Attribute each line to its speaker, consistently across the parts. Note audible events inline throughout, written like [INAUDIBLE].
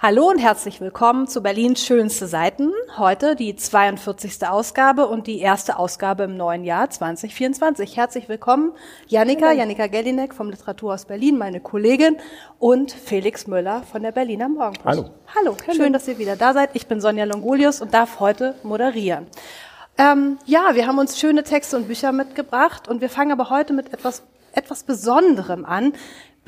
Speaker 1: Hallo und herzlich willkommen zu Berlins schönste Seiten. Heute die 42. Ausgabe und die erste Ausgabe im neuen Jahr 2024. Herzlich willkommen, Janika, Janika Gellinek vom Literaturhaus Berlin, meine Kollegin und Felix Müller von der Berliner Morgenpost.
Speaker 2: Hallo.
Speaker 1: Hallo, schön, dass ihr wieder da seid. Ich bin Sonja Longolius und darf heute moderieren. Ähm, ja, wir haben uns schöne Texte und Bücher mitgebracht und wir fangen aber heute mit etwas etwas Besonderem an.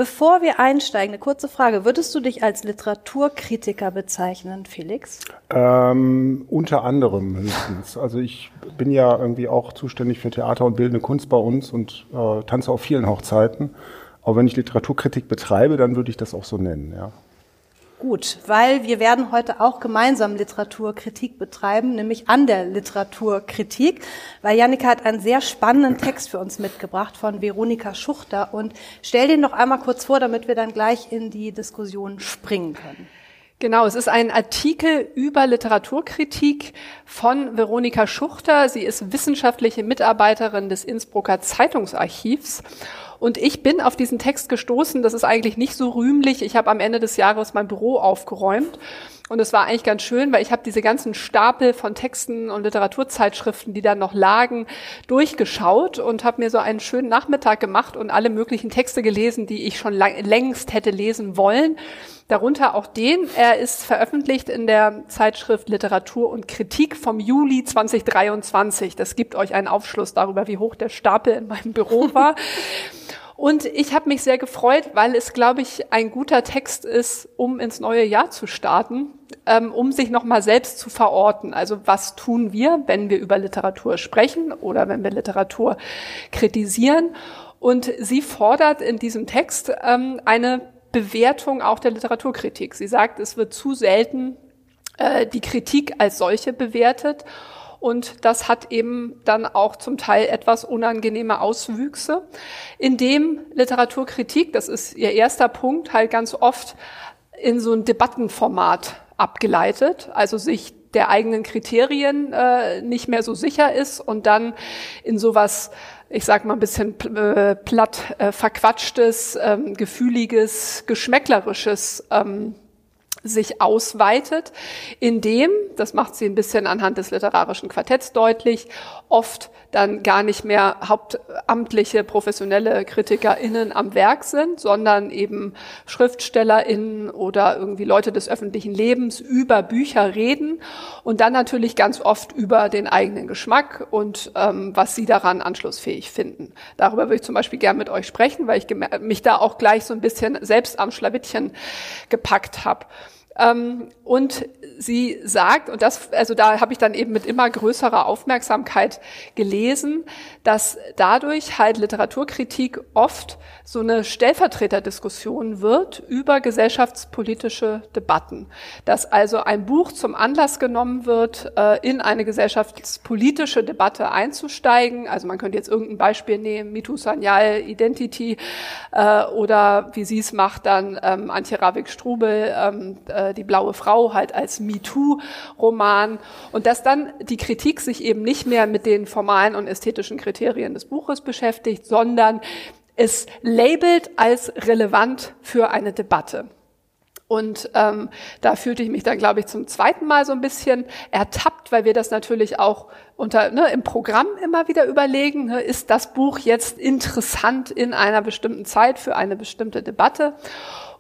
Speaker 1: Bevor wir einsteigen, eine kurze Frage. Würdest du dich als Literaturkritiker bezeichnen, Felix?
Speaker 2: Ähm, unter anderem höchstens. Also ich bin ja irgendwie auch zuständig für Theater und bildende Kunst bei uns und äh, tanze auf vielen Hochzeiten. Aber wenn ich Literaturkritik betreibe, dann würde ich das auch so nennen, ja.
Speaker 1: Gut, weil wir werden heute auch gemeinsam Literaturkritik betreiben, nämlich an der Literaturkritik, weil Janika hat einen sehr spannenden Text für uns mitgebracht von Veronika Schuchter und stell den noch einmal kurz vor, damit wir dann gleich in die Diskussion springen können.
Speaker 3: Genau, es ist ein Artikel über Literaturkritik von Veronika Schuchter. Sie ist wissenschaftliche Mitarbeiterin des Innsbrucker Zeitungsarchivs und ich bin auf diesen Text gestoßen, das ist eigentlich nicht so rühmlich. Ich habe am Ende des Jahres mein Büro aufgeräumt. Und es war eigentlich ganz schön, weil ich habe diese ganzen Stapel von Texten und Literaturzeitschriften, die da noch lagen, durchgeschaut und habe mir so einen schönen Nachmittag gemacht und alle möglichen Texte gelesen, die ich schon längst hätte lesen wollen. Darunter auch den. Er ist veröffentlicht in der Zeitschrift Literatur und Kritik vom Juli 2023. Das gibt euch einen Aufschluss darüber, wie hoch der Stapel in meinem Büro war. [LAUGHS] Und ich habe mich sehr gefreut, weil es, glaube ich, ein guter Text ist, um ins neue Jahr zu starten, ähm, um sich nochmal selbst zu verorten. Also was tun wir, wenn wir über Literatur sprechen oder wenn wir Literatur kritisieren? Und sie fordert in diesem Text ähm, eine Bewertung auch der Literaturkritik. Sie sagt, es wird zu selten äh, die Kritik als solche bewertet. Und das hat eben dann auch zum Teil etwas unangenehme Auswüchse, indem Literaturkritik, das ist ihr erster Punkt, halt ganz oft in so ein Debattenformat abgeleitet, also sich der eigenen Kriterien äh, nicht mehr so sicher ist und dann in sowas, ich sag mal ein bisschen äh, platt äh, verquatschtes, ähm, gefühliges, geschmäcklerisches ähm, sich ausweitet, indem, das macht sie ein bisschen anhand des literarischen Quartetts deutlich, oft dann gar nicht mehr hauptamtliche professionelle KritikerInnen am Werk sind, sondern eben SchriftstellerInnen oder irgendwie Leute des öffentlichen Lebens über Bücher reden und dann natürlich ganz oft über den eigenen Geschmack und ähm, was sie daran anschlussfähig finden. Darüber würde ich zum Beispiel gern mit euch sprechen, weil ich mich da auch gleich so ein bisschen selbst am Schlawittchen gepackt habe. Ähm, und sie sagt, und das, also da habe ich dann eben mit immer größerer Aufmerksamkeit gelesen, dass dadurch halt Literaturkritik oft so eine Stellvertreterdiskussion wird über gesellschaftspolitische Debatten. Dass also ein Buch zum Anlass genommen wird, äh, in eine gesellschaftspolitische Debatte einzusteigen. Also man könnte jetzt irgendein Beispiel nehmen, Mitu Sanyal, Identity, äh, oder wie sie es macht, dann ähm, Antje Ravik-Strubel, ähm, Die blaue Frau halt als MeToo-Roman. Und dass dann die Kritik sich eben nicht mehr mit den formalen und ästhetischen Kriterien des Buches beschäftigt, sondern es labelt als relevant für eine Debatte. Und ähm, da fühlte ich mich dann, glaube ich, zum zweiten Mal so ein bisschen ertappt, weil wir das natürlich auch unter, ne, im Programm immer wieder überlegen, ne, ist das Buch jetzt interessant in einer bestimmten Zeit für eine bestimmte Debatte.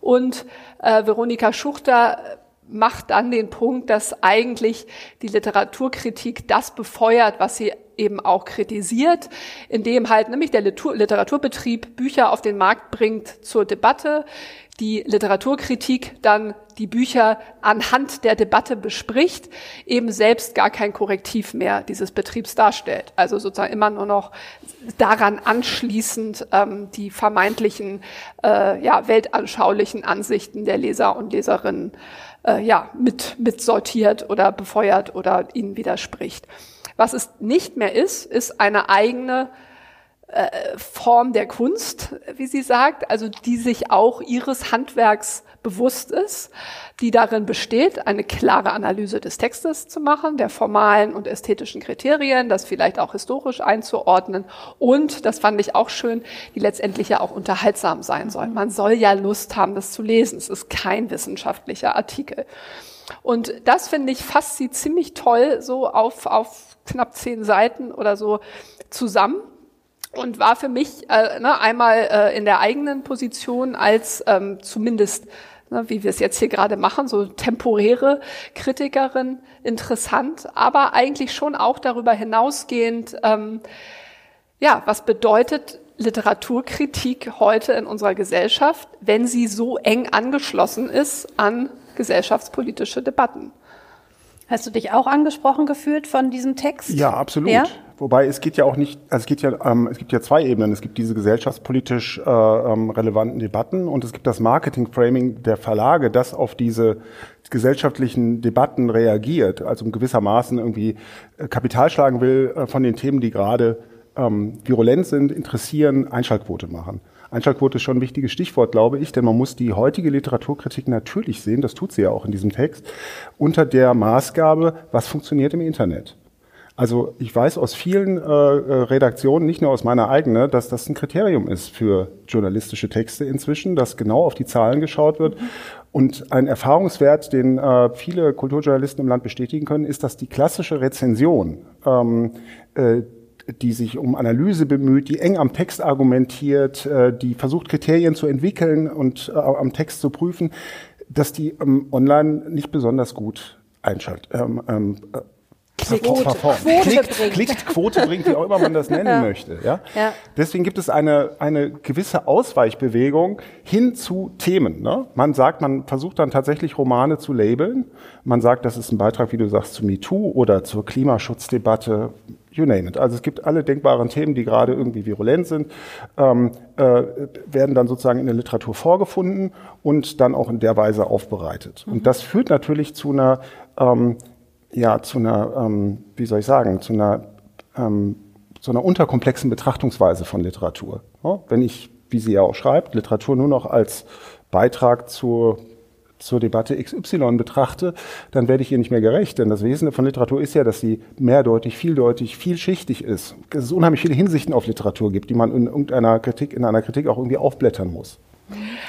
Speaker 3: Und äh, Veronika Schuchter macht dann den Punkt, dass eigentlich die Literaturkritik das befeuert, was sie eben auch kritisiert, indem halt nämlich der Literaturbetrieb Bücher auf den Markt bringt zur Debatte, die Literaturkritik dann die Bücher anhand der Debatte bespricht, eben selbst gar kein Korrektiv mehr dieses Betriebs darstellt. Also sozusagen immer nur noch daran anschließend ähm, die vermeintlichen äh, ja, weltanschaulichen Ansichten der Leser und Leserinnen äh, ja, mit, mit sortiert oder befeuert oder ihnen widerspricht. Was es nicht mehr ist, ist eine eigene äh, Form der Kunst, wie sie sagt, also die sich auch ihres Handwerks bewusst ist, die darin besteht, eine klare Analyse des Textes zu machen, der formalen und ästhetischen Kriterien, das vielleicht auch historisch einzuordnen und, das fand ich auch schön, die letztendlich ja auch unterhaltsam sein soll. Man soll ja Lust haben, das zu lesen. Es ist kein wissenschaftlicher Artikel. Und das finde ich fasst sie ziemlich toll so auf, auf knapp zehn Seiten oder so zusammen und war für mich äh, ne, einmal äh, in der eigenen Position als ähm, zumindest wie wir es jetzt hier gerade machen, so temporäre Kritikerin interessant, aber eigentlich schon auch darüber hinausgehend, ähm, ja, was bedeutet Literaturkritik heute in unserer Gesellschaft, wenn sie so eng angeschlossen ist an gesellschaftspolitische Debatten?
Speaker 1: Hast du dich auch angesprochen gefühlt von diesem Text?
Speaker 2: Ja, absolut. Ja? Wobei es geht ja auch nicht, also es geht ja, ähm, es gibt ja zwei Ebenen. Es gibt diese gesellschaftspolitisch äh, ähm, relevanten Debatten und es gibt das Marketing-Framing der Verlage, das auf diese gesellschaftlichen Debatten reagiert, also gewissermaßen irgendwie äh, Kapital schlagen will äh, von den Themen, die gerade ähm, virulent sind, interessieren, Einschaltquote machen. Einschaltquote ist schon ein wichtiges Stichwort, glaube ich, denn man muss die heutige Literaturkritik natürlich sehen, das tut sie ja auch in diesem Text, unter der Maßgabe, was funktioniert im Internet. Also ich weiß aus vielen äh, äh Redaktionen, nicht nur aus meiner eigenen, dass das ein Kriterium ist für journalistische Texte inzwischen, dass genau auf die Zahlen geschaut wird. Und ein Erfahrungswert, den äh, viele Kulturjournalisten im Land bestätigen können, ist, dass die klassische Rezension ähm, äh, die sich um Analyse bemüht, die eng am Text argumentiert, äh, die versucht, Kriterien zu entwickeln und äh, am Text zu prüfen, dass die ähm, online nicht besonders gut einschaltet. Ähm, ähm, äh, Quote, Quote klickt, bringt. klickt, Quote bringt, wie auch immer man das nennen ja. möchte. Ja? ja? Deswegen gibt es eine, eine gewisse Ausweichbewegung hin zu Themen. Ne? Man sagt, man versucht dann tatsächlich Romane zu labeln. Man sagt, das ist ein Beitrag, wie du sagst, zu MeToo oder zur Klimaschutzdebatte you name it. Also es gibt alle denkbaren Themen, die gerade irgendwie virulent sind, ähm, äh, werden dann sozusagen in der Literatur vorgefunden und dann auch in der Weise aufbereitet. Mhm. Und das führt natürlich zu einer, ähm, ja, zu einer, ähm, wie soll ich sagen, zu einer, ähm, zu einer unterkomplexen Betrachtungsweise von Literatur. Ja, wenn ich, wie sie ja auch schreibt, Literatur nur noch als Beitrag zur zur Debatte XY betrachte, dann werde ich ihr nicht mehr gerecht. Denn das Wesen von Literatur ist ja, dass sie mehrdeutig, vieldeutig, vielschichtig ist. Dass es unheimlich viele Hinsichten auf Literatur gibt, die man in irgendeiner Kritik, in einer Kritik auch irgendwie aufblättern muss.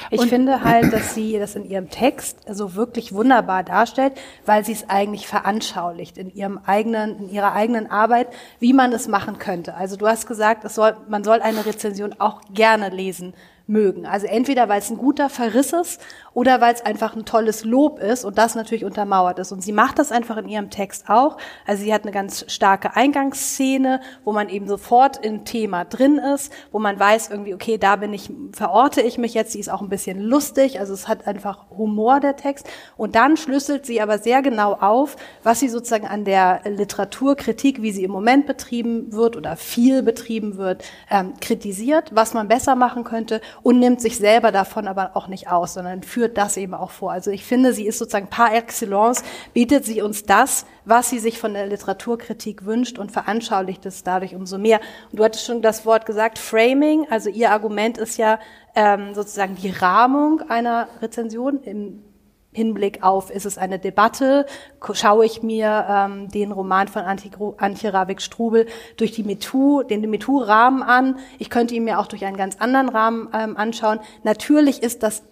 Speaker 1: Ich und finde halt, dass sie das in ihrem Text so wirklich wunderbar darstellt, weil sie es eigentlich veranschaulicht in ihrem eigenen, in ihrer eigenen Arbeit, wie man es machen könnte. Also du hast gesagt, es soll, man soll eine Rezension auch gerne lesen mögen. Also entweder weil es ein guter Verriss ist oder weil es einfach ein tolles Lob ist und das natürlich untermauert ist. Und sie macht das einfach in ihrem Text auch. Also sie hat eine ganz starke Eingangsszene, wo man eben sofort im Thema drin ist, wo man weiß irgendwie, okay, da bin ich, verorte ich mich jetzt. Sie ist auch ein bisschen lustig, also es hat einfach Humor der Text. Und dann schlüsselt sie aber sehr genau auf, was sie sozusagen an der Literaturkritik, wie sie im Moment betrieben wird oder viel betrieben wird, ähm, kritisiert, was man besser machen könnte und nimmt sich selber davon aber auch nicht aus, sondern führt das eben auch vor. Also ich finde, sie ist sozusagen par excellence, bietet sie uns das, was sie sich von der Literaturkritik wünscht und veranschaulicht es dadurch umso mehr. Und du hattest schon das Wort gesagt, Framing, also ihr Argument ist ja ähm, sozusagen die Rahmung einer Rezension im Hinblick auf, ist es eine Debatte, schaue ich mir ähm, den Roman von Antje Ravik-Strubel durch die MeToo, den MeToo-Rahmen an. Ich könnte ihn mir auch durch einen ganz anderen Rahmen ähm, anschauen. Natürlich ist das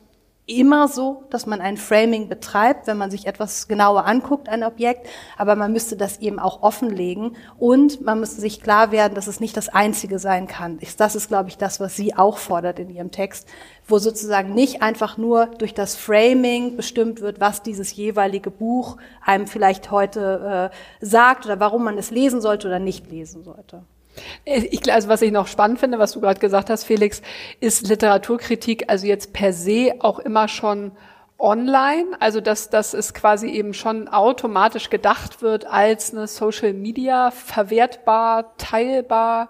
Speaker 1: immer so, dass man ein Framing betreibt, wenn man sich etwas genauer anguckt, ein Objekt, aber man müsste das eben auch offenlegen und man müsste sich klar werden, dass es nicht das Einzige sein kann. Das ist, glaube ich, das, was sie auch fordert in ihrem Text, wo sozusagen nicht einfach nur durch das Framing bestimmt wird, was dieses jeweilige Buch einem vielleicht heute äh, sagt oder warum man es lesen sollte oder nicht lesen sollte.
Speaker 3: Ich, also was ich noch spannend finde, was du gerade gesagt hast, Felix, ist Literaturkritik also jetzt per se auch immer schon online, also dass, dass es quasi eben schon automatisch gedacht wird als eine Social Media verwertbar, teilbar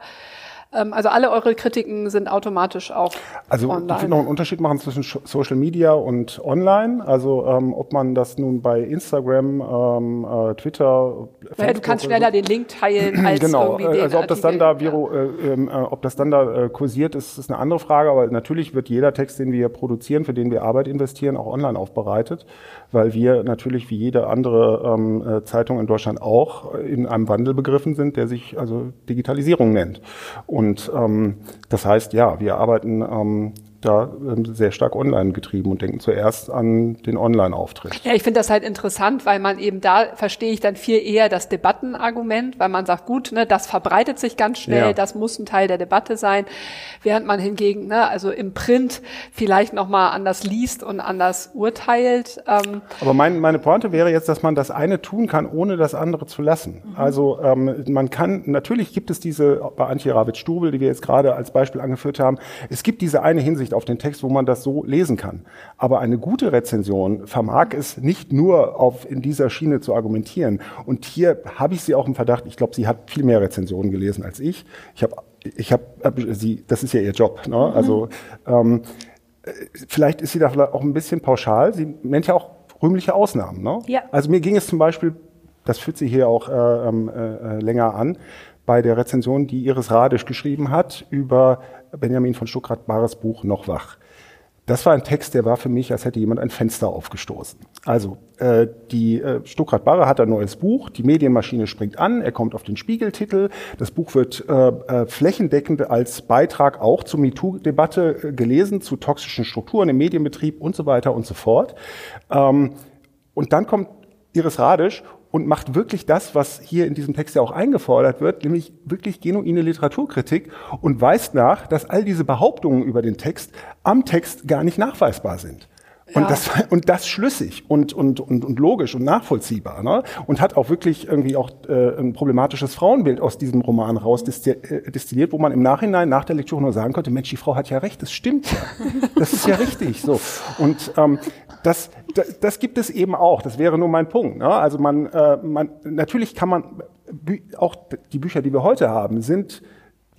Speaker 3: Ähm, also alle eure Kritiken sind automatisch auch
Speaker 2: also
Speaker 3: online.
Speaker 2: ich will noch einen Unterschied machen zwischen Social Media und Online. Also ähm, ob man das nun bei Instagram, ähm, äh, Twitter,
Speaker 3: naja, du kannst schneller so. den Link teilen [CLEARS THROAT] als
Speaker 2: genau.
Speaker 3: irgendwie den
Speaker 2: Also ob das dann da viro, äh, äh, ob das dann da äh, kursiert ist, ist eine andere Frage. Aber natürlich wird jeder Text, den wir produzieren, für den wir Arbeit investieren, auch online aufbereitet, weil wir natürlich wie jede andere ähm, äh, Zeitung in Deutschland auch in einem Wandel begriffen sind, der sich also Digitalisierung nennt. Und ähm, das heißt, ja, wir arbeiten ähm, da ähm, sehr stark online getrieben und denken zuerst an den Online-Auftritt.
Speaker 3: Ja, ich finde das halt interessant, weil man eben da verstehe ich dann viel eher das Debattenargument, weil man sagt, gut, ne, das verbreitet sich ganz schnell, ja. das muss ein Teil der Debatte sein, während man hingegen, ne, also im Print vielleicht nochmal anders liest und anders urteilt.
Speaker 2: Ähm. Aber mein, meine Pointe wäre jetzt, dass man das eine tun kann, ohne das andere zu lassen. Mhm. Also ähm, man kann, natürlich gibt es diese, bei Antje Ravitz-Stubel, die wir jetzt gerade als Beispiel angeführt haben, es gibt diese eine Hinsicht, Ansicht auf den Text, wo man das so lesen kann. Aber eine gute Rezension vermag es nicht nur auf in dieser Schiene zu argumentieren. Und hier habe ich sie auch im Verdacht. Ich glaube, sie hat viel mehr Rezensionen gelesen als ich. Ich habe, ich habe, sie, das ist ja ihr Job. Ne? Mhm. Also ähm, vielleicht ist sie da auch ein bisschen pauschal. Sie nennt ja auch rühmliche Ausnahmen. Ne? Ja. Also mir ging es zum Beispiel, das führt sie hier auch äh, ähm, äh, länger an, bei der Rezension, die Iris Radisch geschrieben hat über Benjamin von Stuckrad-Bahres Buch Noch wach. Das war ein Text, der war für mich, als hätte jemand ein Fenster aufgestoßen. Also äh, die äh, Stuckrad Barre hat ein neues Buch, die Medienmaschine springt an, er kommt auf den Spiegeltitel, das Buch wird äh, äh, flächendeckend als Beitrag auch zur MeToo-Debatte äh, gelesen, zu toxischen Strukturen im Medienbetrieb und so weiter und so fort. Ähm, und dann kommt Iris Radisch und macht wirklich das, was hier in diesem Text ja auch eingefordert wird, nämlich wirklich genuine Literaturkritik und weist nach, dass all diese Behauptungen über den Text am Text gar nicht nachweisbar sind. Und, ja. das, und das schlüssig und, und, und, und logisch und nachvollziehbar. Ne? Und hat auch wirklich irgendwie auch äh, ein problematisches Frauenbild aus diesem Roman raus äh, destilliert, wo man im Nachhinein nach der Lektüre nur sagen konnte, Mensch, die Frau hat ja recht, das stimmt ja. Das ist ja richtig. So. Und ähm, das, das, das gibt es eben auch. Das wäre nur mein Punkt. Ne? Also man, äh, man, natürlich kann man, auch die Bücher, die wir heute haben, sind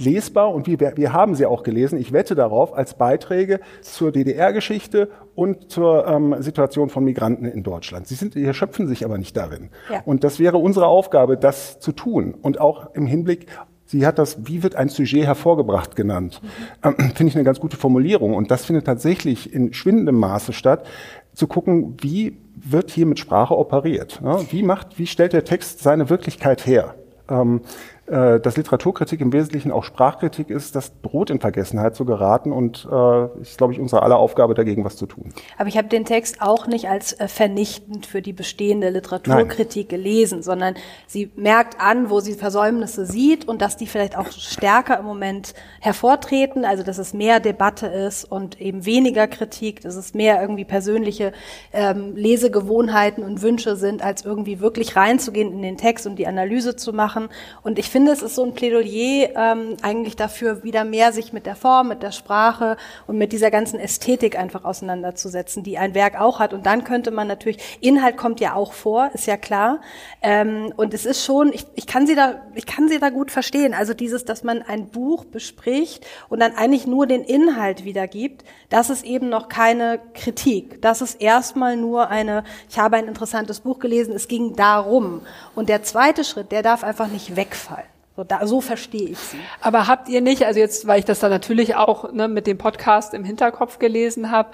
Speaker 2: lesbar und wir, wir haben sie auch gelesen, ich wette darauf, als Beiträge zur DDR-Geschichte und zur ähm, Situation von Migranten in Deutschland. Sie sind, erschöpfen sich aber nicht darin. Ja. Und das wäre unsere Aufgabe, das zu tun. Und auch im Hinblick Sie hat das, wie wird ein Sujet hervorgebracht genannt. Mhm. Ähm, Finde ich eine ganz gute Formulierung. Und das findet tatsächlich in schwindendem Maße statt zu gucken, wie wird hier mit Sprache operiert? Wie macht, wie stellt der Text seine Wirklichkeit her? Ähm, äh, dass Literaturkritik im Wesentlichen auch Sprachkritik ist, das droht in Vergessenheit zu geraten und äh, ist, glaube ich, unsere aller Aufgabe, dagegen was zu tun.
Speaker 1: Aber ich habe den Text auch nicht als äh, vernichtend für die bestehende Literaturkritik Nein. gelesen, sondern sie merkt an, wo sie Versäumnisse sieht und dass die vielleicht auch stärker im Moment hervortreten, also dass es mehr Debatte ist und eben weniger Kritik, dass es mehr irgendwie persönliche ähm, Lesegewohnheiten und Wünsche sind, als irgendwie wirklich reinzugehen in den Text und die Analyse zu machen. Und ich finde, finde, es ist so ein Plädoyer ähm, eigentlich dafür, wieder mehr sich mit der Form, mit der Sprache und mit dieser ganzen Ästhetik einfach auseinanderzusetzen, die ein Werk auch hat. Und dann könnte man natürlich, Inhalt kommt ja auch vor, ist ja klar. Ähm, und es ist schon, ich, ich kann sie da, ich kann sie da gut verstehen. Also dieses, dass man ein Buch bespricht und dann eigentlich nur den Inhalt wiedergibt, das ist eben noch keine Kritik. Das ist erstmal nur eine, ich habe ein interessantes Buch gelesen, es ging darum. Und der zweite Schritt, der darf einfach nicht wegfallen. So, da, so verstehe ich sie.
Speaker 3: Aber habt ihr nicht, also jetzt, weil ich das dann natürlich auch ne, mit dem Podcast im Hinterkopf gelesen habe,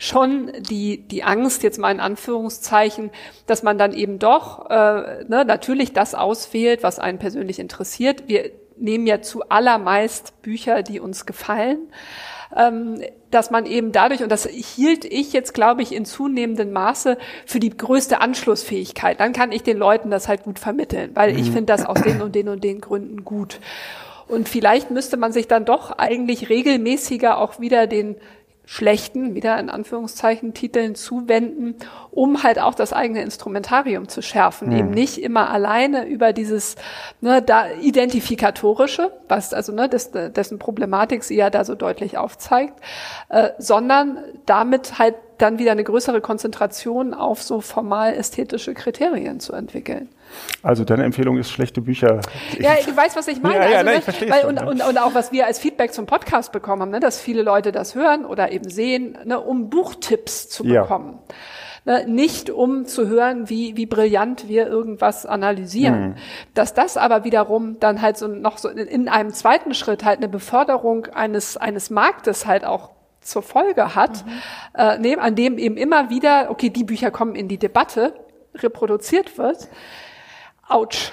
Speaker 3: schon die, die Angst, jetzt mal in Anführungszeichen, dass man dann eben doch äh, ne, natürlich das auswählt, was einen persönlich interessiert. Wir nehmen ja zu allermeist Bücher, die uns gefallen ähm, dass man eben dadurch, und das hielt ich jetzt, glaube ich, in zunehmendem Maße für die größte Anschlussfähigkeit. Dann kann ich den Leuten das halt gut vermitteln, weil ich mhm. finde das aus den und den und den Gründen gut. Und vielleicht müsste man sich dann doch eigentlich regelmäßiger auch wieder den schlechten, wieder in Anführungszeichen, Titeln zuwenden, um halt auch das eigene Instrumentarium zu schärfen. Mhm. Eben nicht immer alleine über dieses ne, da Identifikatorische, was also ne, des, dessen Problematik sie ja da so deutlich aufzeigt, äh, sondern damit halt dann wieder eine größere Konzentration auf so formal ästhetische Kriterien zu entwickeln.
Speaker 2: Also deine Empfehlung ist schlechte Bücher.
Speaker 3: Ja, du weißt, was ich [LAUGHS] meine.
Speaker 2: Ja, ja,
Speaker 3: also,
Speaker 2: nein,
Speaker 3: ne,
Speaker 2: ich verstehe
Speaker 3: weil,
Speaker 2: schon,
Speaker 3: und,
Speaker 2: ja.
Speaker 3: und, und auch was wir als Feedback zum Podcast bekommen haben, ne, dass viele Leute das hören oder eben sehen, ne, um Buchtipps zu
Speaker 2: Ja.
Speaker 3: bekommen. Ne, nicht um zu hören, wie, wie brillant wir irgendwas analysieren.
Speaker 2: Mhm.
Speaker 3: Dass das aber wiederum dann halt so noch so in, in einem zweiten Schritt halt eine Beförderung eines, eines Marktes halt auch zur Folge hat, äh, ne, an dem eben immer wieder, okay, die Bücher kommen in die Debatte, reproduziert wird. Autsch.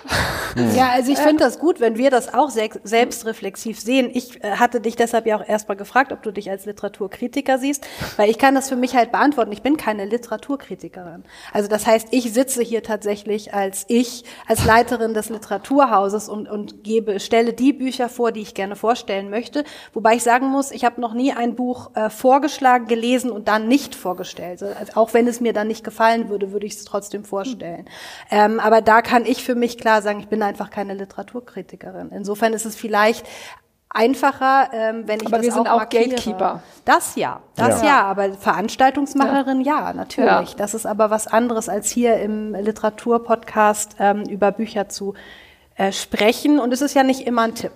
Speaker 1: Ja, also ich finde das gut, wenn wir das auch se selbstreflexiv sehen. Ich äh, hatte dich deshalb ja auch erstmal gefragt, ob du dich als Literaturkritiker siehst, weil ich kann das für mich halt beantworten. Ich bin keine Literaturkritikerin. Also das heißt, ich sitze hier tatsächlich als ich, als Leiterin des Literaturhauses und, und gebe, stelle die Bücher vor, die ich gerne vorstellen möchte. Wobei ich sagen muss, ich habe noch nie ein Buch äh, vorgeschlagen, gelesen und dann nicht vorgestellt. Also auch wenn es mir dann nicht gefallen würde, würde ich es trotzdem vorstellen. Ähm, aber da kann ich für mich klar sagen, ich bin einfach keine Literaturkritikerin. Insofern ist es vielleicht einfacher, ähm, wenn ich
Speaker 3: Aber
Speaker 1: das
Speaker 3: wir sind
Speaker 1: auch
Speaker 3: auch. Gatekeeper.
Speaker 1: Das ja, das
Speaker 2: Ja.
Speaker 1: ja, aber Veranstaltungsmacherin ja, natürlich.
Speaker 3: Ja.
Speaker 1: Das ist aber was anderes als hier im Literaturpodcast ähm, über Bücher zu äh, sprechen und es ist ja nicht immer ein Tipp.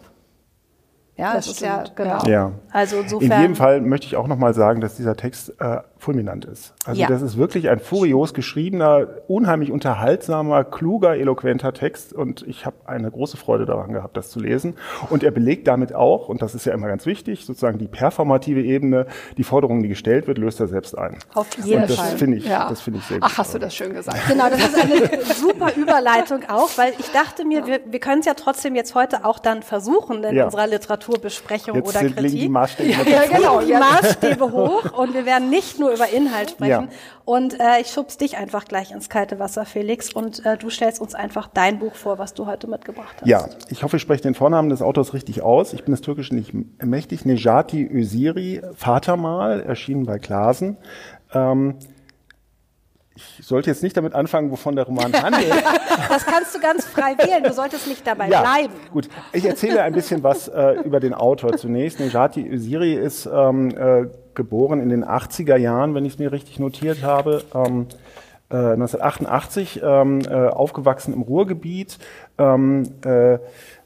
Speaker 1: Ja,
Speaker 3: Das
Speaker 1: das, ist ja
Speaker 3: stimmt,
Speaker 1: genau.
Speaker 2: Ja.
Speaker 1: Also
Speaker 2: In
Speaker 1: insofern
Speaker 2: jedem Fall möchte ich auch noch mal sagen, dass dieser Text äh, fulminant ist. Also
Speaker 1: Ja.
Speaker 2: das ist wirklich ein furios geschriebener, unheimlich unterhaltsamer, kluger, eloquenter Text und ich habe eine große Freude daran gehabt, das zu lesen. Und er belegt damit auch, und das ist ja immer ganz wichtig, sozusagen die performative Ebene, die Forderung, die gestellt wird, löst er selbst ein.
Speaker 1: auf jeden
Speaker 2: und das
Speaker 1: Fall.
Speaker 2: finde ich,
Speaker 3: Ja.
Speaker 2: das finde ich sehr
Speaker 3: Ach, hast du
Speaker 2: gut.
Speaker 3: das schön gesagt.
Speaker 1: Genau, das ist eine super Überleitung auch, weil ich dachte mir, wir, wir können es ja trotzdem jetzt heute auch dann versuchen in
Speaker 2: Ja.
Speaker 1: unserer Literaturbesprechung
Speaker 2: Jetzt
Speaker 1: oder
Speaker 2: legen die
Speaker 1: Kritik.
Speaker 2: Maßstäbe
Speaker 1: Ja, genau, die Maßstäbe hoch und wir werden nicht nur über Inhalt sprechen.
Speaker 2: Ja.
Speaker 1: Und äh, ich schubs dich einfach gleich ins kalte Wasser, Felix, und äh, du stellst uns einfach dein Buch vor, was du heute mitgebracht hast.
Speaker 2: Ja, ich hoffe, ich spreche den Vornamen des Autors richtig aus. Ich bin des Türkischen nicht mächtig. Nejati Öziri, Vatermal, erschienen bei Klasen. Ähm, ich sollte jetzt nicht damit anfangen, wovon der Roman [LAUGHS] handelt.
Speaker 1: Das kannst du ganz frei wählen. Du solltest nicht dabei bleiben.
Speaker 2: Gut, ich erzähle ein bisschen was äh, über den Autor zunächst. Nejati Öziri ist ähm, äh, geboren in den 80er Jahren, wenn ich es mir richtig notiert habe. Ähm, äh, 1988 ähm, äh, aufgewachsen im Ruhrgebiet, ähm, äh,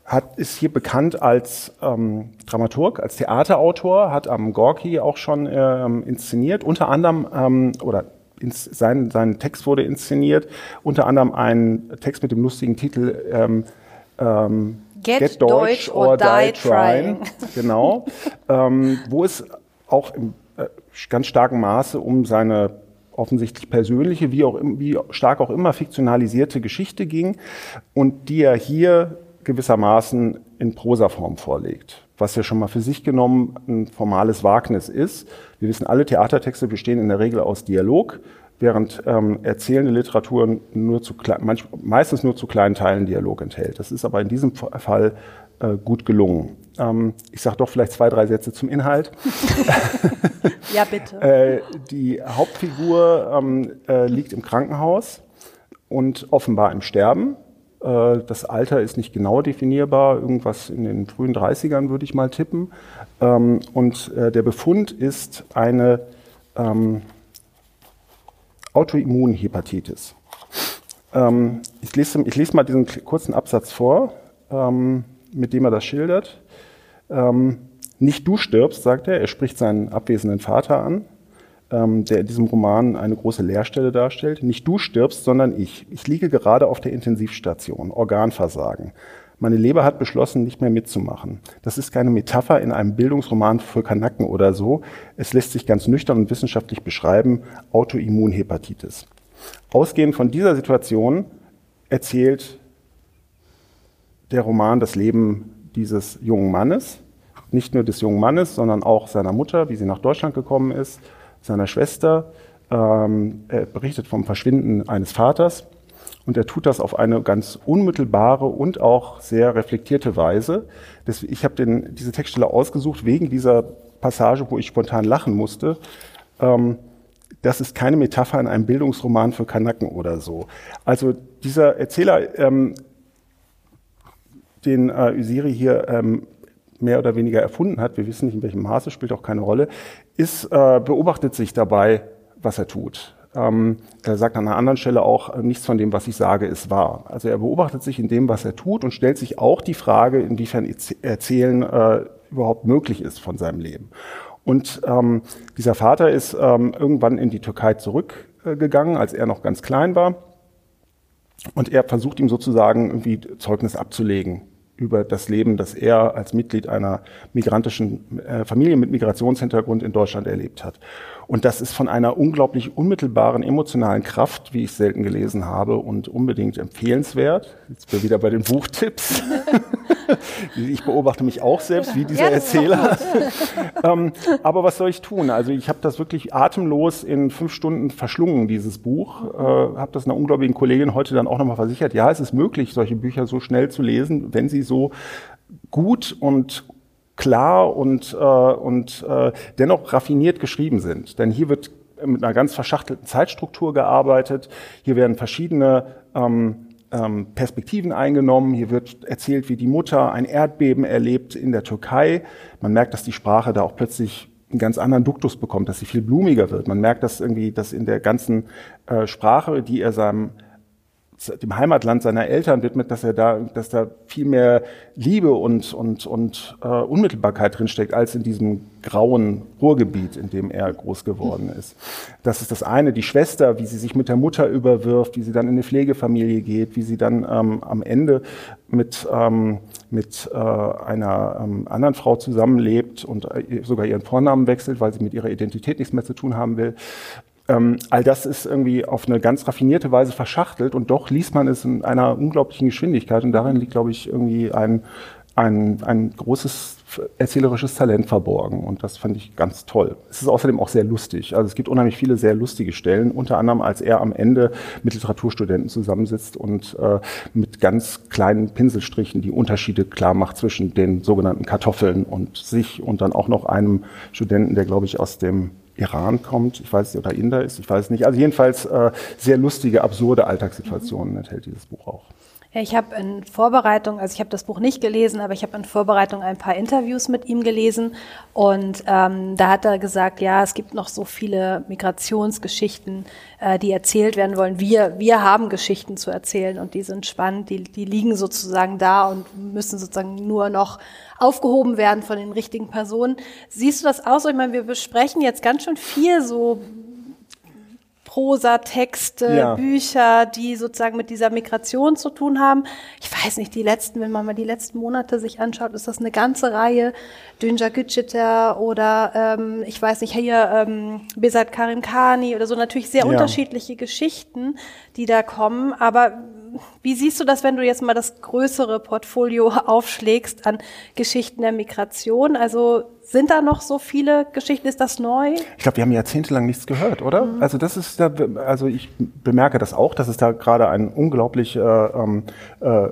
Speaker 2: hat, ist hier bekannt als ähm, Dramaturg, als Theaterautor, hat am Gorki auch schon ähm, inszeniert, unter anderem ähm, oder ins, sein, sein Text wurde inszeniert, unter anderem ein Text mit dem lustigen Titel ähm, ähm,
Speaker 1: Get Deutsch or Die Trying.
Speaker 2: Genau, [LAUGHS] ähm, wo es auch im äh, ganz starken Maße um seine offensichtlich persönliche, wie, auch, wie stark auch immer fiktionalisierte Geschichte ging und die er hier gewissermaßen in Prosaform vorlegt, was ja schon mal für sich genommen ein formales Wagnis ist. Wir wissen, alle Theatertexte bestehen in der Regel aus Dialog, während ähm, erzählende Literatur nur zu klei- manch, meistens nur zu kleinen Teilen Dialog enthält. Das ist aber in diesem Fall äh, gut gelungen. Ähm, ich sage doch vielleicht zwei, drei Sätze zum Inhalt. [LAUGHS]
Speaker 1: Ja, bitte.
Speaker 2: Äh, die Hauptfigur ähm, äh, liegt im Krankenhaus und offenbar im Sterben. Äh, das Alter ist nicht genau definierbar, irgendwas in den frühen 30ern würde ich mal tippen. Ähm, und äh, der Befund ist eine ähm, Autoimmunhepatitis. Ähm, ich, lese, ich lese mal diesen kurzen Absatz vor, ähm, mit dem er das schildert. Ähm, nicht du stirbst, sagt er. Er spricht seinen abwesenden Vater an, ähm, der in diesem Roman eine große Leerstelle darstellt. Nicht du stirbst, sondern ich. Ich liege gerade auf der Intensivstation. Organversagen. Meine Leber hat beschlossen, nicht mehr mitzumachen. Das ist keine Metapher in einem Bildungsroman für Kanacken oder so. Es lässt sich ganz nüchtern und wissenschaftlich beschreiben. Autoimmunhepatitis. Ausgehend von dieser Situation erzählt der Roman das Leben dieses jungen Mannes, nicht nur des jungen Mannes, sondern auch seiner Mutter, wie sie nach Deutschland gekommen ist, seiner Schwester. Ähm, er berichtet vom Verschwinden eines Vaters und er tut das auf eine ganz unmittelbare und auch sehr reflektierte Weise. Das, ich habe diese Textstelle ausgesucht wegen dieser Passage, wo ich spontan lachen musste. Ähm, das ist keine Metapher in einem Bildungsroman für Kanaken oder so. Also dieser Erzähler ähm, den äh, Usiri hier ähm, mehr oder weniger erfunden hat, wir wissen nicht in welchem Maße, spielt auch keine Rolle, ist, äh, beobachtet sich dabei, was er tut. ähm, er sagt an einer anderen Stelle auch, nichts von dem, was ich sage, ist wahr. Also er beobachtet sich in dem, was er tut und stellt sich auch die Frage, inwiefern Erzählen äh, überhaupt möglich ist von seinem Leben. Und ähm, dieser Vater ist ähm, irgendwann in die Türkei zurückgegangen, als er noch ganz klein war. Und er versucht ihm sozusagen irgendwie Zeugnis abzulegen über das Leben, das er als Mitglied einer migrantischen äh, Familie mit Migrationshintergrund in Deutschland erlebt hat. Und das ist von einer unglaublich unmittelbaren emotionalen Kraft, wie ich selten gelesen habe und unbedingt empfehlenswert. Jetzt bin wir wieder bei den Buchtipps. [LAUGHS] ich beobachte mich auch selbst wie dieser ja, Erzähler. [LAUGHS] ähm, aber was soll ich tun? Also ich habe das wirklich atemlos in fünf Stunden verschlungen, dieses Buch. Äh, habe das einer unglaublichen Kollegin heute dann auch nochmal versichert. Ja, es ist möglich, solche Bücher so schnell zu lesen, wenn sie so gut und klar und, äh, und äh, dennoch raffiniert geschrieben sind. Denn hier wird mit einer ganz verschachtelten Zeitstruktur gearbeitet. Hier werden verschiedene ähm, ähm, Perspektiven eingenommen. Hier wird erzählt, wie die Mutter ein Erdbeben erlebt in der Türkei. Man merkt, dass die Sprache da auch plötzlich einen ganz anderen Duktus bekommt, dass sie viel blumiger wird. Man merkt, dass irgendwie, dass in der ganzen äh, Sprache, die er seinem dem Heimatland seiner Eltern widmet, dass er da, dass da viel mehr Liebe und und und äh, Unmittelbarkeit drinsteckt als in diesem grauen Ruhrgebiet, in dem er groß geworden ist. Das ist das eine. Die Schwester, wie sie sich mit der Mutter überwirft, wie sie dann in eine Pflegefamilie geht, wie sie dann ähm, am Ende mit ähm, mit äh, einer ähm, anderen Frau zusammenlebt und äh, sogar ihren Vornamen wechselt, weil sie mit ihrer Identität nichts mehr zu tun haben will. Ähm, all das ist irgendwie auf eine ganz raffinierte Weise verschachtelt und doch liest man es in einer unglaublichen Geschwindigkeit und darin liegt, glaube ich, irgendwie ein, ein, ein großes erzählerisches Talent verborgen und das fand ich ganz toll. Es ist außerdem auch sehr lustig. Also es gibt unheimlich viele sehr lustige Stellen, unter anderem als er am Ende mit Literaturstudenten zusammensitzt und äh, mit ganz kleinen Pinselstrichen die Unterschiede klar macht zwischen den sogenannten Kartoffeln und sich und dann auch noch einem Studenten, der glaube ich aus dem Iran kommt, ich weiß nicht, oder Inder ist, ich weiß nicht. Also jedenfalls äh, sehr lustige, absurde Alltagssituationen mhm. enthält dieses Buch auch.
Speaker 1: Ich habe in Vorbereitung, also ich habe das Buch nicht gelesen, aber ich habe in Vorbereitung ein paar Interviews mit ihm gelesen und ähm, da hat er gesagt, ja, es gibt noch so viele Migrationsgeschichten, äh, die erzählt werden wollen. Wir, wir haben Geschichten zu erzählen und die sind spannend, die, die liegen sozusagen da und müssen sozusagen nur noch aufgehoben werden von den richtigen Personen. Siehst du das aus? Ich meine, wir besprechen jetzt ganz schön viel so Prosa-Texte, ja. Bücher, die sozusagen mit dieser Migration zu tun haben. Ich weiß nicht, die letzten, wenn man mal die letzten Monate sich anschaut, ist das eine ganze Reihe. Dünja Gütschiter oder ähm, ich weiß nicht, hier ähm, Besat Karim Khani oder so. Natürlich sehr ja. unterschiedliche Geschichten, die da kommen. Aber wie siehst du das, wenn du jetzt mal das größere Portfolio [LAUGHS] aufschlägst an Geschichten der Migration? Also sind da noch so viele Geschichten? Ist das neu?
Speaker 2: Ich glaube, wir haben jahrzehntelang nichts gehört, oder? Mhm. Also das ist da, also ich bemerke das auch, dass es da gerade einen unglaublich äh, ähm, äh,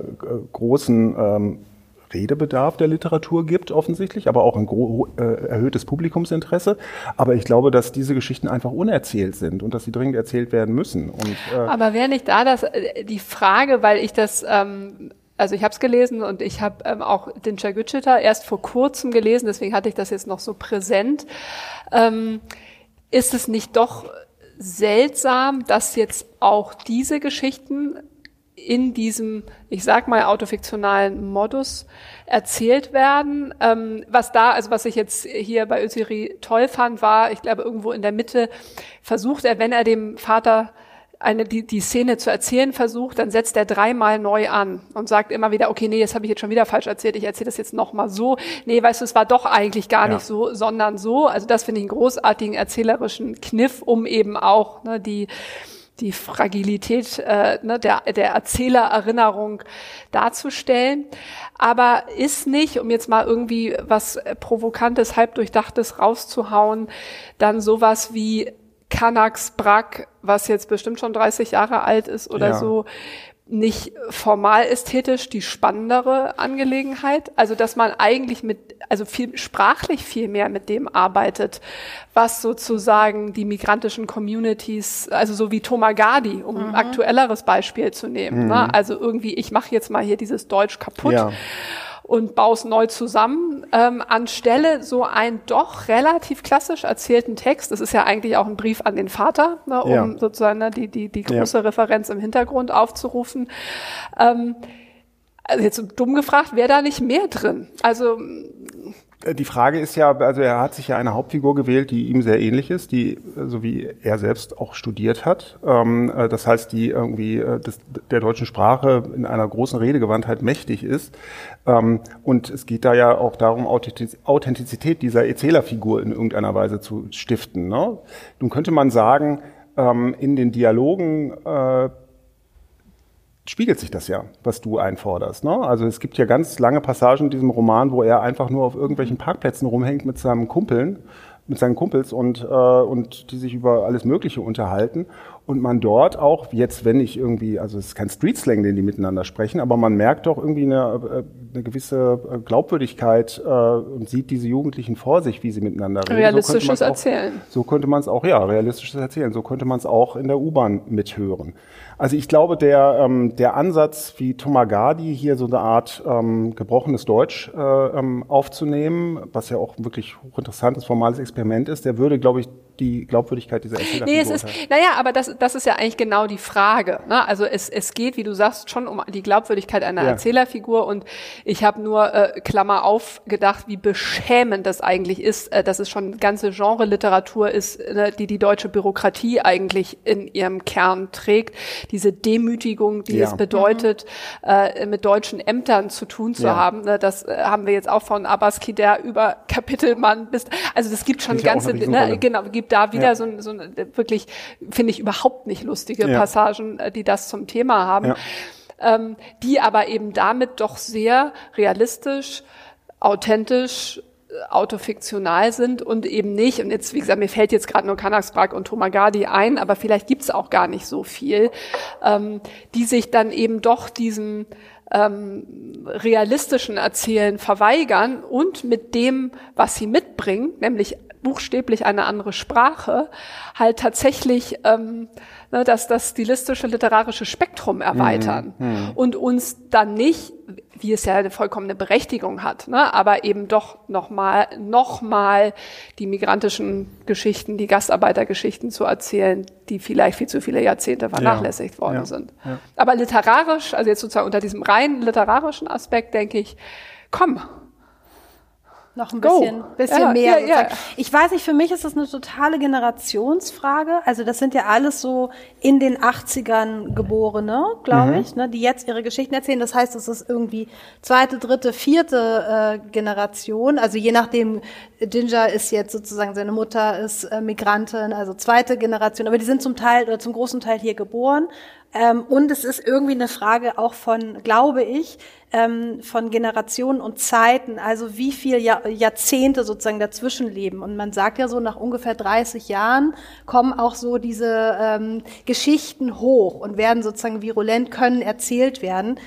Speaker 2: großen ähm, Redebedarf der Literatur gibt, offensichtlich, aber auch ein äh, erhöhtes Publikumsinteresse. Aber ich glaube, dass diese Geschichten einfach unerzählt sind und dass sie dringend erzählt werden müssen. Und,
Speaker 3: äh aber wäre nicht da das, äh, die Frage, weil ich das ähm, also ich habe es gelesen und ich habe ähm, auch den Chagütschita erst vor kurzem gelesen, deswegen hatte ich das jetzt noch so präsent. Ähm, ist es nicht doch seltsam, dass jetzt auch diese Geschichten in diesem, ich sag mal, autofiktionalen Modus erzählt werden. Ähm, was da, also was ich jetzt hier bei Öziri toll fand, war, ich glaube, irgendwo in der Mitte versucht er, wenn er dem Vater eine, die, die Szene zu erzählen versucht, dann setzt er dreimal neu an und sagt immer wieder, okay, nee, das habe ich jetzt schon wieder falsch erzählt, ich erzähle das jetzt nochmal so. Nee, weißt du, es war doch eigentlich gar ja. nicht so, sondern so. Also das finde ich einen großartigen erzählerischen Kniff, um eben auch ne, die die Fragilität äh, ne, der, der Erzählererinnerung darzustellen. Aber ist nicht, um jetzt mal irgendwie was Provokantes, halbdurchdachtes rauszuhauen, dann sowas wie Kanaks Brack, was jetzt bestimmt schon 30 Jahre alt ist oder ja. so, nicht formal ästhetisch die spannendere Angelegenheit. Also, dass man eigentlich mit, also viel, sprachlich viel mehr mit dem arbeitet, was sozusagen die migrantischen Communities, also so wie Tomagadi, um mhm. ein aktuelleres Beispiel zu nehmen. Ne? Mhm. Ne? Also irgendwie, ich mache jetzt mal hier dieses Deutsch kaputt. Ja und baust neu zusammen, ähm, anstelle so ein doch relativ klassisch erzählten Text, das ist ja eigentlich auch ein Brief an den Vater, ne, um ja. sozusagen ne, die, die, die große ja. Referenz im Hintergrund aufzurufen. Ähm, also jetzt dumm gefragt, wäre da nicht mehr drin? Also
Speaker 2: die Frage ist ja, also er hat sich ja eine Hauptfigur gewählt, die ihm sehr ähnlich ist, die, so wie er selbst auch studiert hat. Ähm, äh, das heißt, die irgendwie äh, des, der deutschen Sprache in einer großen Redegewandtheit mächtig ist. Ähm, und es geht da ja auch darum, Authentizität dieser Erzählerfigur in irgendeiner Weise zu stiften. Ne? Nun könnte man sagen, ähm, in den Dialogen äh, spiegelt sich das ja, was du einforderst. Ne? Also es gibt ja ganz lange Passagen in diesem Roman, wo er einfach nur auf irgendwelchen Parkplätzen rumhängt mit seinem Kumpeln, mit seinen Kumpels und, äh, und die sich über alles Mögliche unterhalten. Und man dort auch, jetzt wenn ich irgendwie, also es ist kein Streetslang, den die miteinander sprechen, aber man merkt doch irgendwie eine, äh, eine gewisse äh, Glaubwürdigkeit äh, und sieht diese Jugendlichen vor sich, wie sie miteinander reden.
Speaker 3: Realistisches so Erzählen.
Speaker 2: So könnte man es auch, ja, realistisches Erzählen. So könnte man es auch in der U-Bahn mithören. Also ich glaube, der, ähm, der Ansatz, wie Tomagadi hier so eine Art ähm, gebrochenes Deutsch äh, ähm, aufzunehmen, was ja auch wirklich hochinteressantes formales Experiment ist, der würde, glaube ich, die Glaubwürdigkeit dieser Erzähler.
Speaker 3: Nee, es ist, naja, aber das, das ist ja eigentlich genau die Frage. Ne? Also es, es geht, wie du sagst, schon um die Glaubwürdigkeit einer ja. Erzählerfigur und ich habe nur, äh, Klammer auf, gedacht, wie beschämend das eigentlich ist, äh, dass es schon ganze Genre-Literatur ist, äh, die die deutsche Bürokratie eigentlich in ihrem Kern trägt. Diese Demütigung, die ja. es bedeutet, mhm. äh, mit deutschen Ämtern zu tun zu ja. haben. Ne? Das äh, haben wir jetzt auch von Abbas Kider über Kapitelmann bis, also das gibt schon ganze, ne, genau, gibt da wieder ja. so, so wirklich, finde ich, überhaupt nicht lustige. Passagen, äh, die das zum Thema haben, ähm, die aber eben damit doch sehr realistisch, authentisch, autofiktional sind und eben nicht, und jetzt, wie gesagt, mir fällt jetzt gerade nur Kanaksbrak und Tomagadi ein, aber vielleicht gibt's auch gar nicht so viel, ähm, die sich dann eben doch diesem ähm, realistischen Erzählen verweigern und mit dem, was sie mitbringen, nämlich buchstäblich eine andere Sprache, halt tatsächlich ähm, ne, dass das stilistische literarische Spektrum erweitern mhm. Mhm. und uns dann nicht, wie es ja eine vollkommene Berechtigung hat, ne, aber eben doch nochmal noch mal die migrantischen Geschichten, die Gastarbeitergeschichten zu erzählen, die vielleicht viel zu viele Jahrzehnte vernachlässigt ja. worden ja. sind. Ja. Aber literarisch, also jetzt sozusagen unter diesem rein literarischen Aspekt, denke ich, komm,
Speaker 1: noch ein bisschen, bisschen ja, mehr. Ja, ja. Ich weiß nicht, für mich ist das eine totale Generationsfrage. Also das sind ja alles so in den 80ern Geborene, glaube mhm. ich, ne, die jetzt ihre Geschichten erzählen. Das heißt, es ist irgendwie zweite, dritte, vierte äh, Generation. Also je nachdem, Ginger ist jetzt sozusagen, seine Mutter ist äh, Migrantin, also zweite Generation. Aber die sind zum Teil oder zum großen Teil hier geboren. Ähm, und es ist irgendwie eine Frage auch von, glaube ich, ähm, von Generationen und Zeiten, also wie viel Jahr, Jahrzehnte sozusagen dazwischen leben. Und man sagt ja so, nach ungefähr 30 Jahren kommen auch so diese ähm, Geschichten hoch und werden sozusagen virulent, können erzählt werden.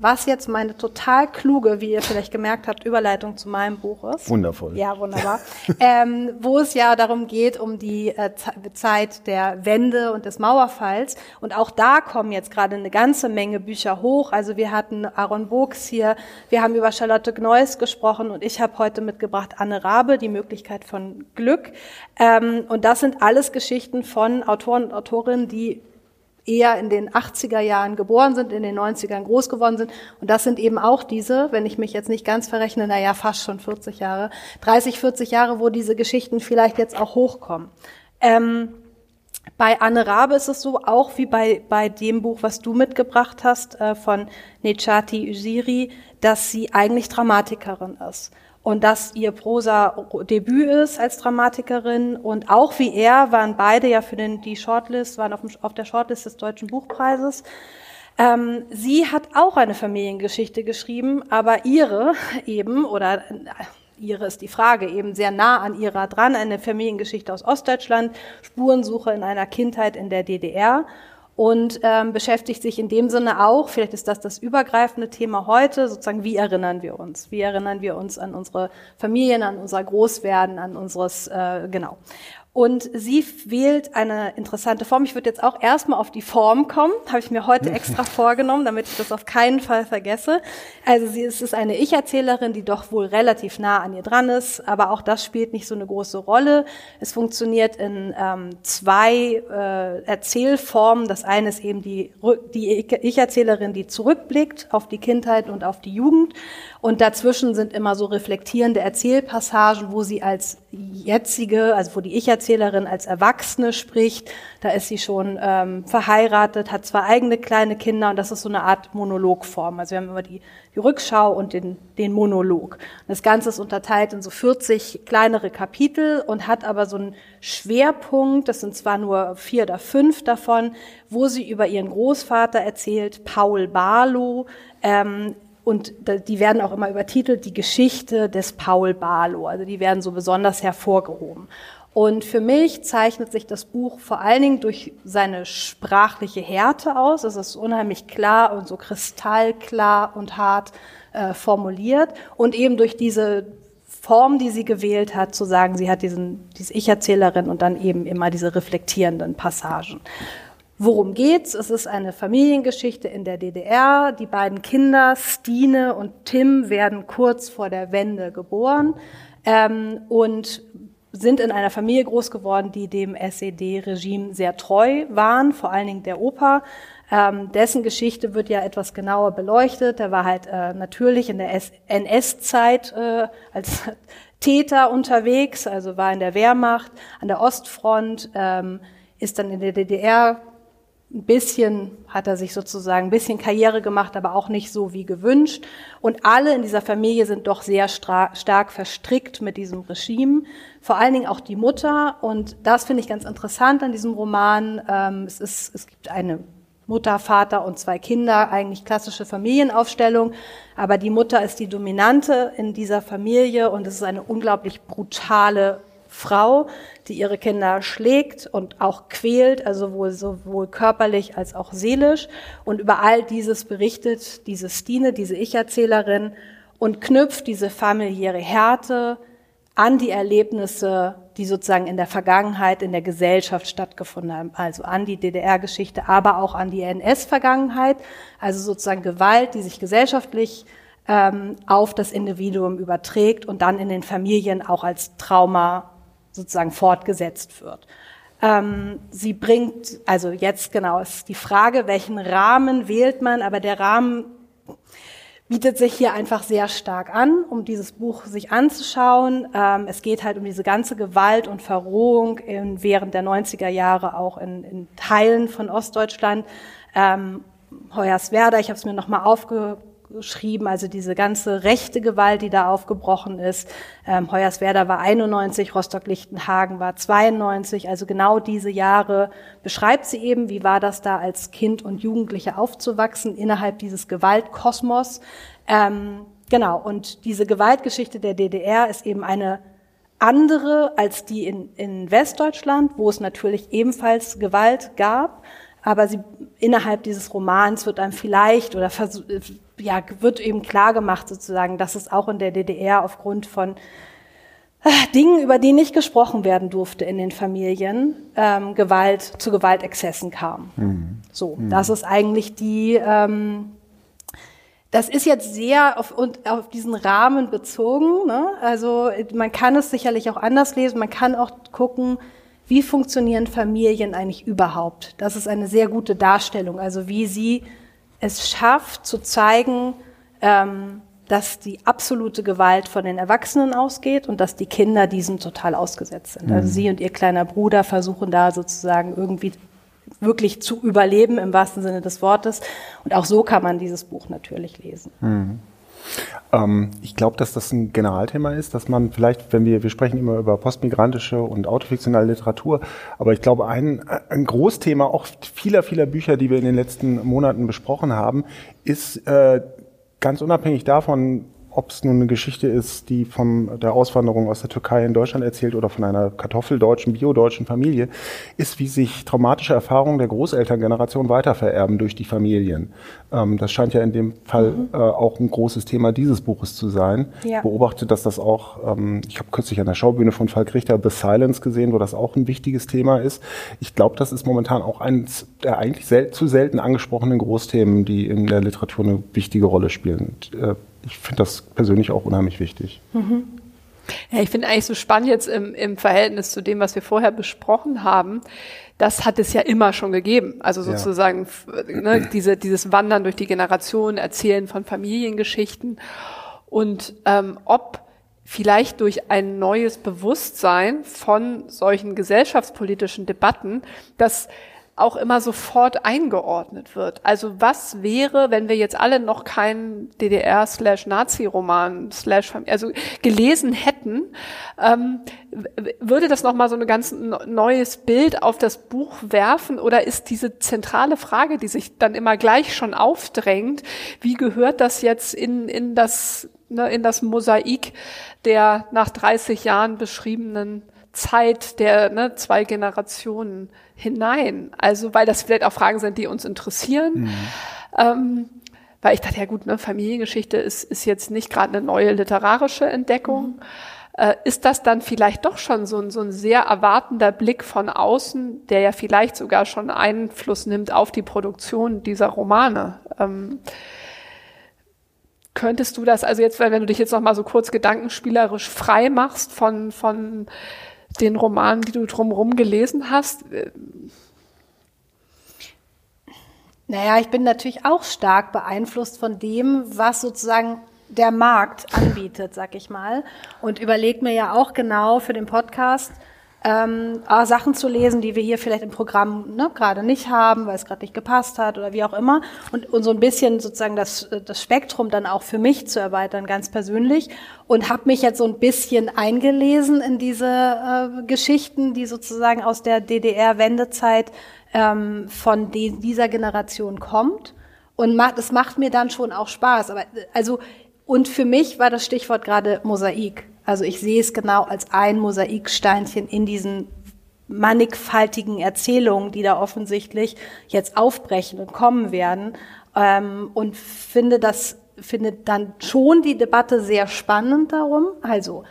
Speaker 1: Was jetzt meine total kluge, wie ihr vielleicht gemerkt habt, Überleitung zu meinem Buch ist.
Speaker 2: Wundervoll.
Speaker 1: Ja, wunderbar. [LAUGHS] ähm, wo es ja darum geht, um die äh, Zeit der Wende und des Mauerfalls. Und auch da kommen jetzt gerade eine ganze Menge Bücher hoch. Also wir hatten Aaron Burks hier, wir haben über Charlotte Gneuss gesprochen und ich habe heute mitgebracht Anne Rabe, die Möglichkeit von Glück. Ähm, und das sind alles Geschichten von Autoren und Autorinnen, die eher in den 80er Jahren geboren sind, in den 90ern groß geworden sind. Und das sind eben auch diese, wenn ich mich jetzt nicht ganz verrechne, naja, fast schon 40 Jahre, 30, 40 Jahre, wo diese Geschichten vielleicht jetzt auch hochkommen. Ähm, bei Anne Rabe ist es so, auch wie bei, bei dem Buch, was du mitgebracht hast, äh, von Nechati Usiri, dass sie eigentlich Dramatikerin ist und dass ihr Prosa-Debüt ist als Dramatikerin und auch wie er waren beide ja für den, die Shortlist, waren auf, dem, auf der Shortlist des Deutschen Buchpreises. Ähm, sie hat auch eine Familiengeschichte geschrieben, aber ihre eben, oder äh, ihre ist die Frage, eben sehr nah an ihrer dran, eine Familiengeschichte aus Ostdeutschland, Spurensuche in einer Kindheit in der DDR und ähm, beschäftigt sich in dem Sinne auch, vielleicht ist das das übergreifende Thema heute, sozusagen, wie erinnern wir uns? Wie erinnern wir uns an unsere Familien, an unser Großwerden, an unseres, äh, genau. Und sie wählt eine interessante Form. Ich würde jetzt auch erstmal auf die Form kommen. Habe ich mir heute extra [LAUGHS] vorgenommen, damit ich das auf keinen Fall vergesse. Also sie ist, ist eine Ich-Erzählerin, die doch wohl relativ nah an ihr dran ist, aber auch das spielt nicht so eine große Rolle. Es funktioniert in ähm, zwei äh, Erzählformen. Das eine ist eben die, die Ich-Erzählerin, die zurückblickt auf die Kindheit und auf die Jugend. Und dazwischen sind immer so reflektierende Erzählpassagen, wo sie als jetzige, also wo die Ich-Erzählerin als Erwachsene spricht. Da ist sie schon ähm, verheiratet, hat zwei eigene kleine Kinder und das ist so eine Art Monologform. Also wir haben immer die, die Rückschau und den, den Monolog. Das Ganze ist unterteilt in so 40 kleinere Kapitel und hat aber so einen Schwerpunkt, das sind zwar nur vier oder fünf davon, wo sie über ihren Großvater erzählt, Paul Barlow, ähm, und die werden auch immer übertitelt, die Geschichte des Paul Barlow. Also die werden so besonders hervorgehoben. Und für mich zeichnet sich das Buch vor allen Dingen durch seine sprachliche Härte aus. Es ist unheimlich klar und so kristallklar und hart äh, formuliert. Und eben durch diese Form, die sie gewählt hat, zu sagen, sie hat diesen, diese Ich-Erzählerin und dann eben immer diese reflektierenden Passagen. Worum geht's? Es ist eine Familiengeschichte in der DDR. Die beiden Kinder, Stine und Tim, werden kurz vor der Wende geboren ähm, und sind in einer Familie groß geworden, die dem SED-Regime sehr treu waren, vor allen Dingen der Opa. Ähm, dessen Geschichte wird ja etwas genauer beleuchtet. Der war halt äh, natürlich in der NS-Zeit äh, als [LAUGHS] Täter unterwegs, also war in der Wehrmacht, an der Ostfront, ähm, ist dann in der DDR ein bisschen hat er sich sozusagen ein bisschen Karriere gemacht, aber auch nicht so wie gewünscht. Und alle in dieser Familie sind doch sehr stark verstrickt mit diesem Regime. Vor allen Dingen auch die Mutter. Und das finde ich ganz interessant an diesem Roman. Ähm, es, ist, es gibt eine Mutter, Vater und zwei Kinder, eigentlich klassische Familienaufstellung. Aber die Mutter ist die Dominante in dieser Familie und es ist eine unglaublich brutale Frau, die ihre Kinder schlägt und auch quält, also wohl sowohl körperlich als auch seelisch. Und über all dieses berichtet diese Stine, diese Ich-Erzählerin, und knüpft diese familiäre Härte an die Erlebnisse, die sozusagen in der Vergangenheit in der Gesellschaft stattgefunden haben, also an die DDR-Geschichte, aber auch an die NS-Vergangenheit, also sozusagen Gewalt, die sich gesellschaftlich ähm, auf das Individuum überträgt und dann in den Familien auch als Trauma sozusagen fortgesetzt wird. Ähm, sie bringt, also jetzt genau ist die Frage, welchen Rahmen wählt man, aber der Rahmen bietet sich hier einfach sehr stark an, um dieses Buch sich anzuschauen. Ähm, es geht halt um diese ganze Gewalt und Verrohung in, während der 90er Jahre auch in, in Teilen von Ostdeutschland. Ähm, Hoyerswerda, ich habe es mir nochmal aufge, geschrieben, also diese ganze rechte Gewalt, die da aufgebrochen ist. Ähm, Hoyerswerda war 91, Rostock-Lichtenhagen war 92, also genau diese Jahre beschreibt sie eben, wie war das da als Kind und Jugendliche aufzuwachsen innerhalb dieses Gewaltkosmos. Ähm, genau, und diese Gewaltgeschichte der DDR ist eben eine andere als die in, in Westdeutschland, wo es natürlich ebenfalls Gewalt gab aber sie innerhalb dieses Romans wird einem vielleicht oder ja, wird eben klar gemacht sozusagen, dass es auch in der DDR aufgrund von äh, Dingen, über die nicht gesprochen werden durfte in den Familien, ähm, Gewalt zu Gewaltexzessen kam. Mhm. So, mhm. das ist eigentlich die. Ähm, das ist jetzt sehr auf, und auf diesen Rahmen bezogen. Ne? Also man kann es sicherlich auch anders lesen. Man kann auch gucken, wie funktionieren Familien eigentlich überhaupt. Das ist eine sehr gute Darstellung. Also wie sie es schafft zu zeigen, ähm, dass die absolute Gewalt von den Erwachsenen ausgeht und dass die Kinder diesem total ausgesetzt sind. Also mhm. Also sie und ihr kleiner Bruder versuchen da sozusagen irgendwie wirklich zu überleben im wahrsten Sinne des Wortes. Und auch so kann man dieses Buch natürlich lesen.
Speaker 2: Mhm. Ähm, ich glaube, dass das ein Generalthema ist, dass man vielleicht, wenn wir, wir sprechen immer über postmigrantische und autofiktionale Literatur, aber ich glaube, ein, ein Großthema auch vieler, vieler Bücher, die wir in den letzten Monaten besprochen haben, ist äh, ganz unabhängig davon, ob es nun eine Geschichte ist, die von der Auswanderung aus der Türkei in Deutschland erzählt oder von einer kartoffeldeutschen, biodeutschen Familie, ist, wie sich traumatische Erfahrungen der Großelterngeneration weitervererben durch die Familien. Ähm, das scheint ja in dem Fall mhm. äh, auch ein großes Thema dieses Buches zu sein. Ja. Ich beobachte, dass das auch, ähm, ich habe kürzlich an der Schaubühne von Falk Richter The Silence gesehen, wo das auch ein wichtiges Thema ist. Ich glaube, das ist momentan auch eines der eigentlich sel zu selten angesprochenen Großthemen, die in der Literatur eine wichtige Rolle spielen. Und, äh, ich finde das persönlich auch unheimlich wichtig. Mhm.
Speaker 3: Ja, ich finde eigentlich so spannend jetzt im, im Verhältnis zu dem, was wir vorher besprochen haben. Das hat es ja immer schon gegeben. Also sozusagen ja. ne, [CLEARS THROAT] diese, dieses Wandern durch die Generationen, Erzählen von Familiengeschichten. Und ähm, ob vielleicht durch ein neues Bewusstsein von solchen gesellschaftspolitischen Debatten, dass auch immer sofort eingeordnet wird. Also was wäre, wenn wir jetzt alle noch keinen DDR-Slash-Nazi-Roman slash also gelesen hätten, ähm, würde das nochmal so ein ganz neues Bild auf das Buch werfen oder ist diese zentrale Frage, die sich dann immer gleich schon aufdrängt, wie gehört das jetzt in, in das ne, in das Mosaik der nach 30 Jahren beschriebenen Zeit der ne, zwei Generationen hinein. Also weil das vielleicht auch Fragen sind, die uns interessieren. Mhm. Ähm, weil ich dachte, ja gut, ne, Familiengeschichte ist, ist jetzt nicht gerade eine neue literarische Entdeckung. Mhm. Äh, ist das dann vielleicht doch schon so ein, so ein sehr erwartender Blick von außen, der ja vielleicht sogar schon Einfluss nimmt auf die Produktion dieser Romane? Ähm, könntest du das, also jetzt, wenn du dich jetzt noch mal so kurz gedankenspielerisch frei machst von, von den Romanen, die du drumherum gelesen hast?
Speaker 1: Naja, ich bin natürlich auch stark beeinflusst von dem, was sozusagen der Markt anbietet, sag ich mal. Und überlege mir ja auch genau für den Podcast, ähm, Sachen zu lesen, die wir hier vielleicht im Programm ne, gerade nicht haben, weil es gerade nicht gepasst hat oder wie auch immer. Und, und so ein bisschen sozusagen das, das Spektrum dann auch für mich zu erweitern, ganz persönlich. Und habe mich jetzt so ein bisschen eingelesen in diese äh, Geschichten, die sozusagen aus der DDR-Wendezeit ähm, von die, dieser Generation kommt. Und macht, es macht mir dann schon auch Spaß. Aber also und für mich war das Stichwort gerade Mosaik. Also ich sehe es genau als ein Mosaiksteinchen in diesen mannigfaltigen Erzählungen, die da offensichtlich jetzt aufbrechen und kommen werden. Ähm, und finde das, finde dann schon die Debatte sehr spannend darum. Also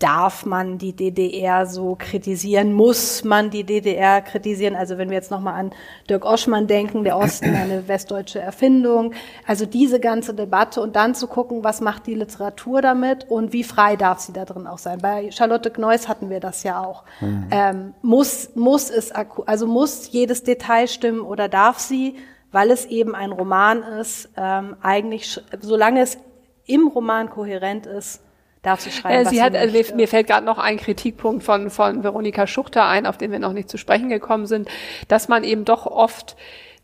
Speaker 1: darf man die DDR so kritisieren? Muss man die DDR kritisieren? Also wenn wir jetzt nochmal an Dirk Oschmann denken, der Osten [CLEARS THROAT] eine westdeutsche Erfindung. Also diese ganze Debatte und dann zu gucken, was macht die Literatur damit und wie frei darf sie da drin auch sein. Bei Charlotte Gneuss hatten wir das ja auch. Mhm. Ähm, muss, muss es, also muss jedes Detail stimmen oder darf sie, weil es eben ein Roman ist, ähm, eigentlich, solange es im Roman kohärent ist, darf sie schreiben.
Speaker 3: Äh, sie hat, also mir, mir fällt gerade noch ein Kritikpunkt von, von Veronika Schuchter ein, auf den wir noch nicht zu sprechen gekommen sind, dass man eben doch oft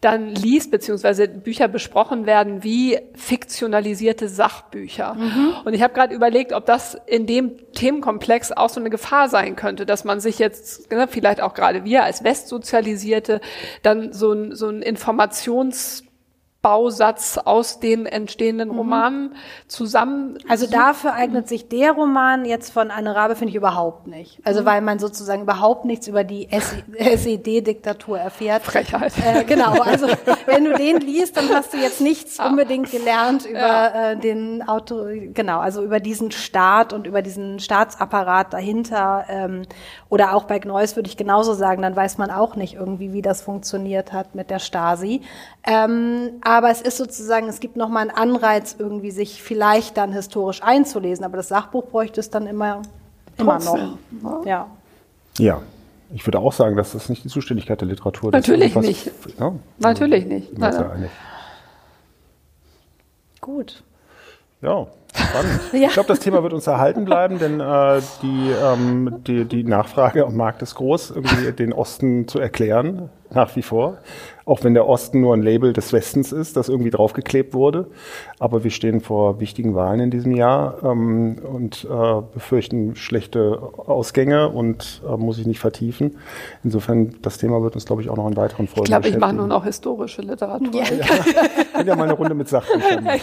Speaker 3: dann liest, beziehungsweise Bücher besprochen werden wie fiktionalisierte Sachbücher. Mhm. Und ich habe gerade überlegt, ob das in dem Themenkomplex auch so eine Gefahr sein könnte, dass man sich jetzt, ne, vielleicht auch gerade wir als Westsozialisierte, dann so ein, so ein Informations Bausatz aus den entstehenden mhm. Romanen zusammen.
Speaker 1: Also dafür eignet sich der Roman jetzt von Anne Rabe, finde ich, überhaupt nicht. Also mhm. weil man sozusagen überhaupt nichts über die SED-Diktatur [LAUGHS] erfährt.
Speaker 3: Frechheit.
Speaker 1: Äh, genau, [LAUGHS] also wenn du den liest, dann hast du jetzt nichts ah. unbedingt gelernt über ja. äh, den Auto, genau, also über diesen Staat und über diesen Staatsapparat dahinter. Ähm, oder auch bei Gneuss würde ich genauso sagen, dann weiß man auch nicht irgendwie, wie das funktioniert hat mit der Stasi. Ähm, aber es ist sozusagen, es gibt nochmal einen Anreiz, irgendwie sich vielleicht dann historisch einzulesen. Aber das Sachbuch bräuchte es dann immer, immer noch. Ne? Ja.
Speaker 2: Ja. Ich würde auch sagen, dass das nicht die Zuständigkeit der Literatur
Speaker 3: ist. Natürlich nicht. Ja, Natürlich nicht.
Speaker 1: Gut.
Speaker 2: Ja, spannend. [LAUGHS] ja. Ich glaube, das Thema wird uns erhalten bleiben, denn äh, die, ähm, die, die Nachfrage am Markt ist groß, irgendwie den Osten zu erklären nach wie vor. Auch wenn der Osten nur ein Label des Westens ist, das irgendwie draufgeklebt wurde. Aber wir stehen vor wichtigen Wahlen in diesem Jahr ähm, und äh, befürchten schlechte Ausgänge und äh, muss ich nicht vertiefen. Insofern, das Thema wird uns, glaube ich, auch noch in weiteren Folgen
Speaker 3: Ich glaube, ich mache nur noch historische Literatur.
Speaker 1: Ja.
Speaker 2: Ich bin ja mal eine Runde mit Sachbüchern. [LAUGHS]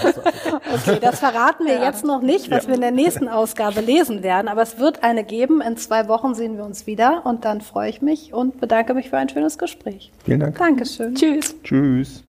Speaker 1: Okay, das verraten wir jetzt noch nicht, was
Speaker 2: Ja.
Speaker 1: wir in der nächsten Ausgabe lesen werden. Aber es wird eine geben. In zwei Wochen sehen wir uns wieder. Und dann freue ich mich und bedanke mich für ein schönes Gespräch.
Speaker 2: Vielen Dank.
Speaker 1: Dankeschön.
Speaker 3: Tschüss.
Speaker 2: Tschüss.